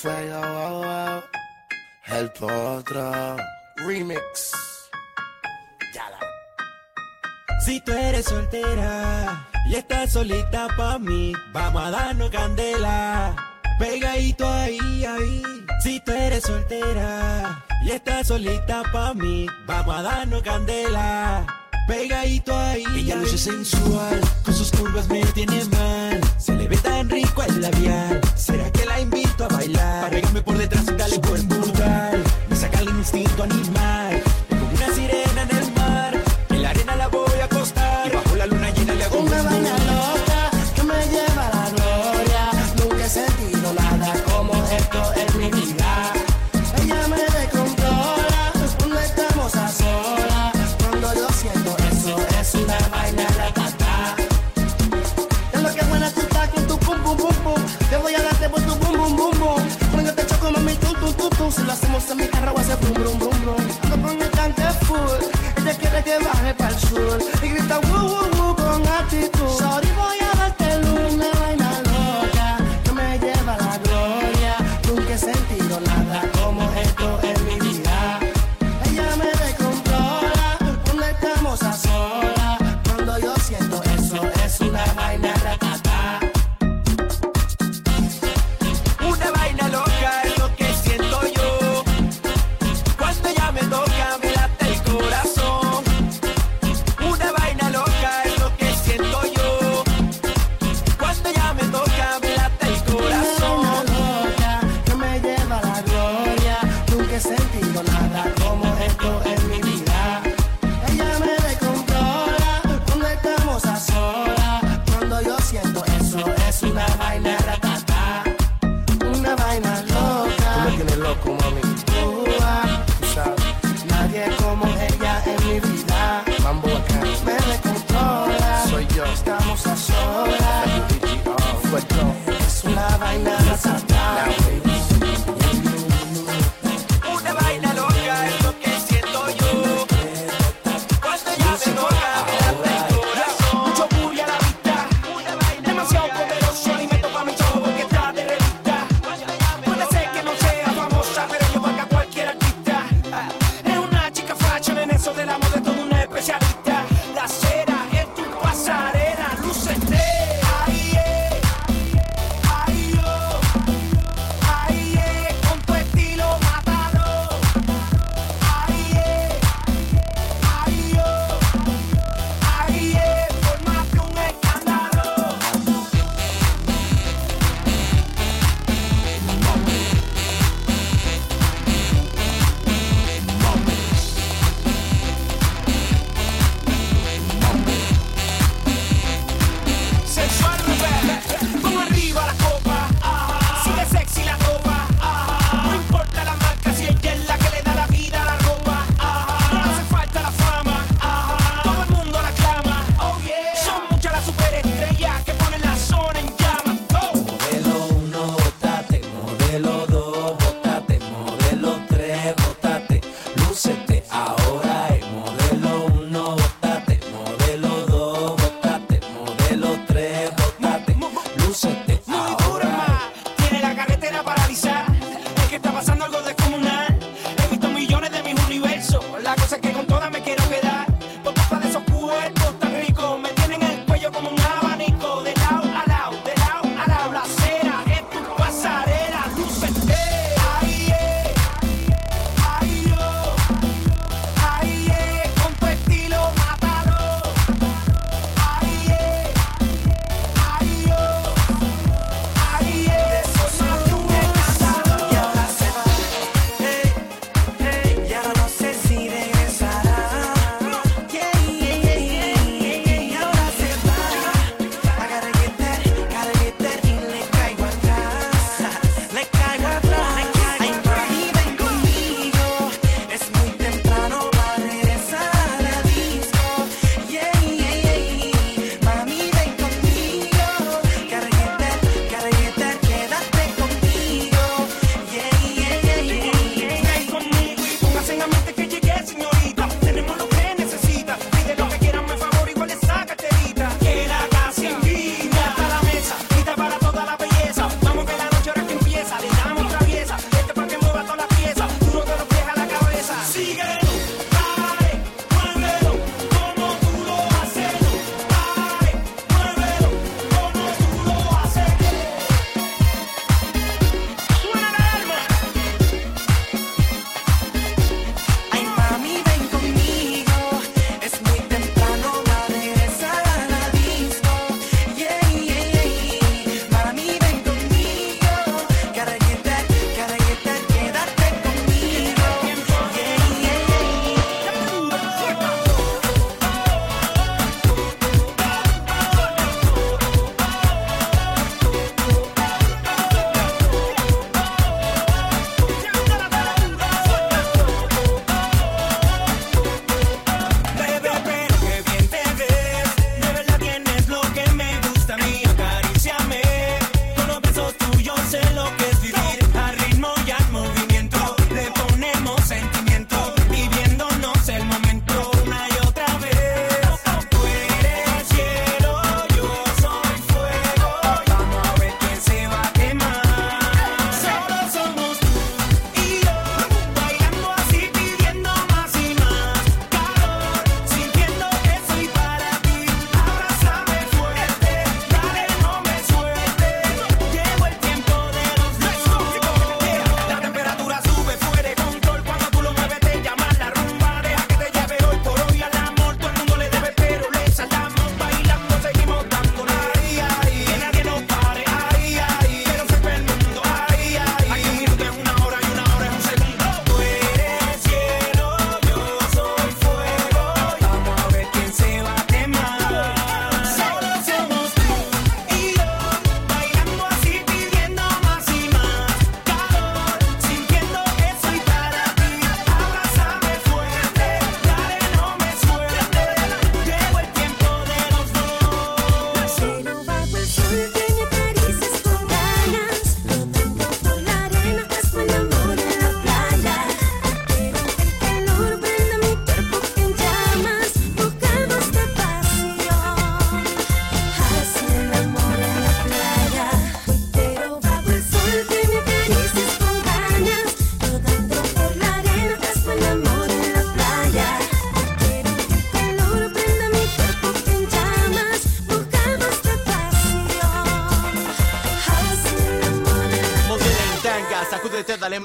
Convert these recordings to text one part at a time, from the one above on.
Fuego, wow, wow. El Potro Remix. Yala. Si tú eres soltera y estás solita pa' mí, vamos a darnos candela. Pegadito ahí, ahí. Si tú eres soltera y estás solita pa' mí, vamos a darnos candela. Pegadito ahí. Ella luce sensual, con sus curvas me tiene mal. Se le ve gonna need mine.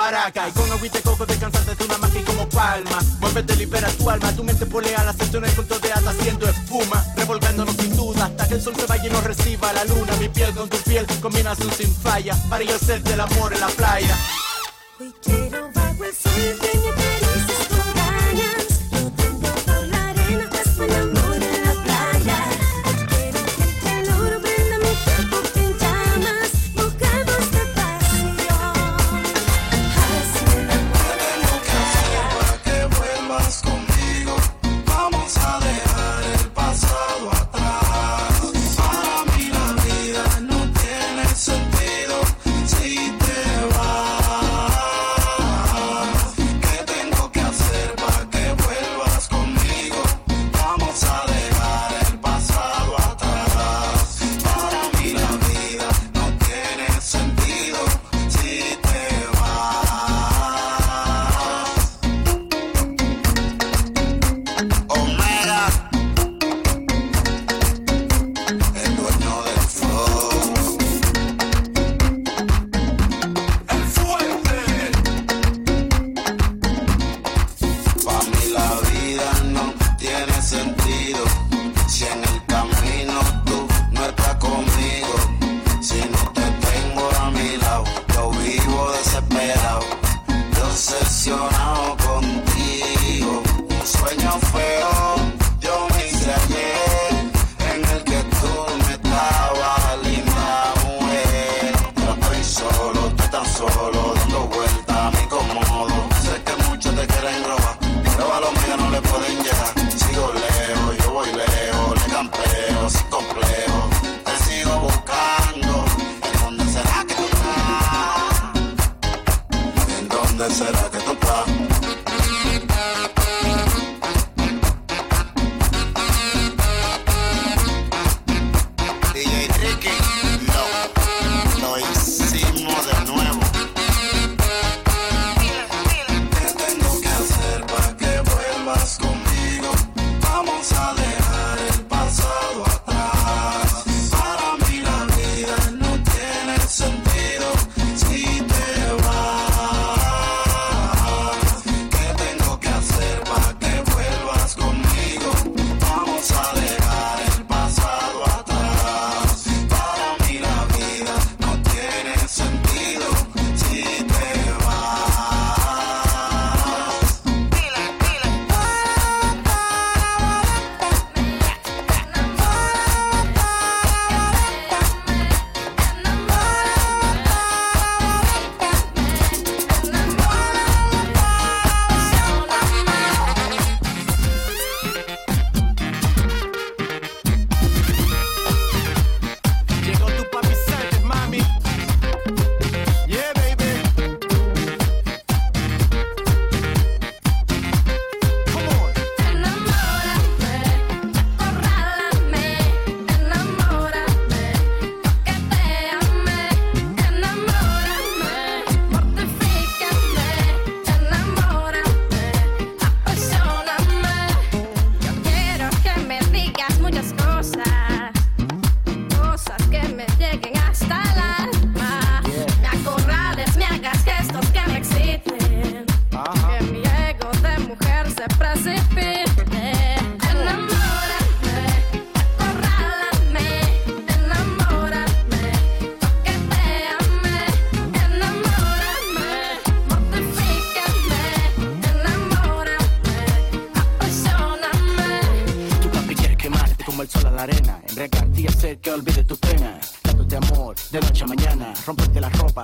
Y con agüita y coco descansar desde una magia como palma. Vuélvete, libera tu alma, tu mente polea las sesiones con de hasta haciendo espuma. Revolcándonos sin duda hasta que el sol se vaya y nos reciba la luna. Mi piel con tu piel, combinación sin falla. Para yo hacerte el amor en la playa. said I could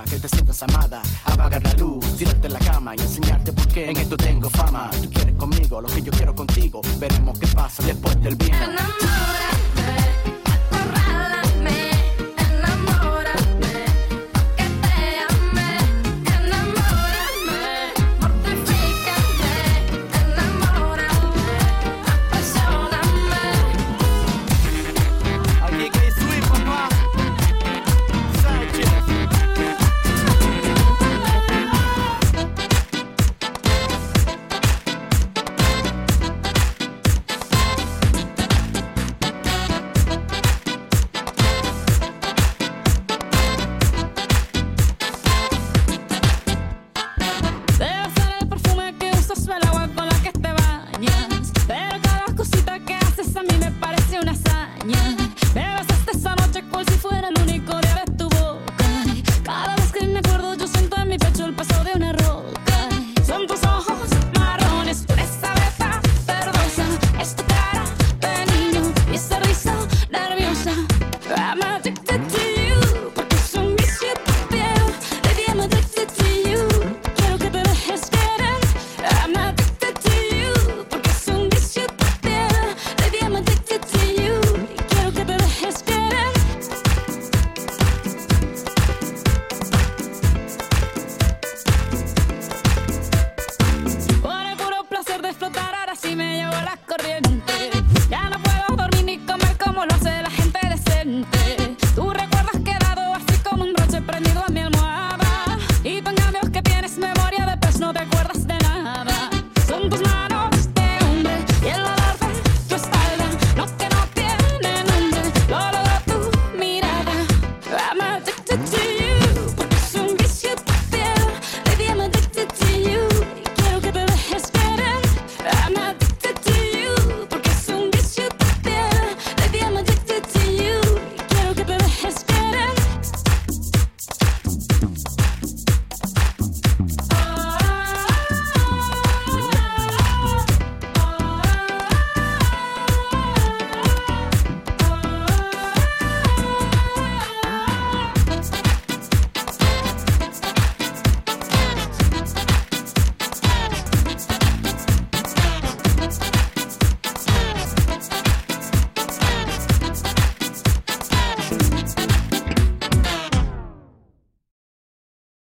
que te sientas amada. Apagar la luz, tirarte en la cama y enseñarte por qué en esto tengo fama. Tú quieres conmigo lo que yo quiero contigo. Veremos qué pasa después del vino.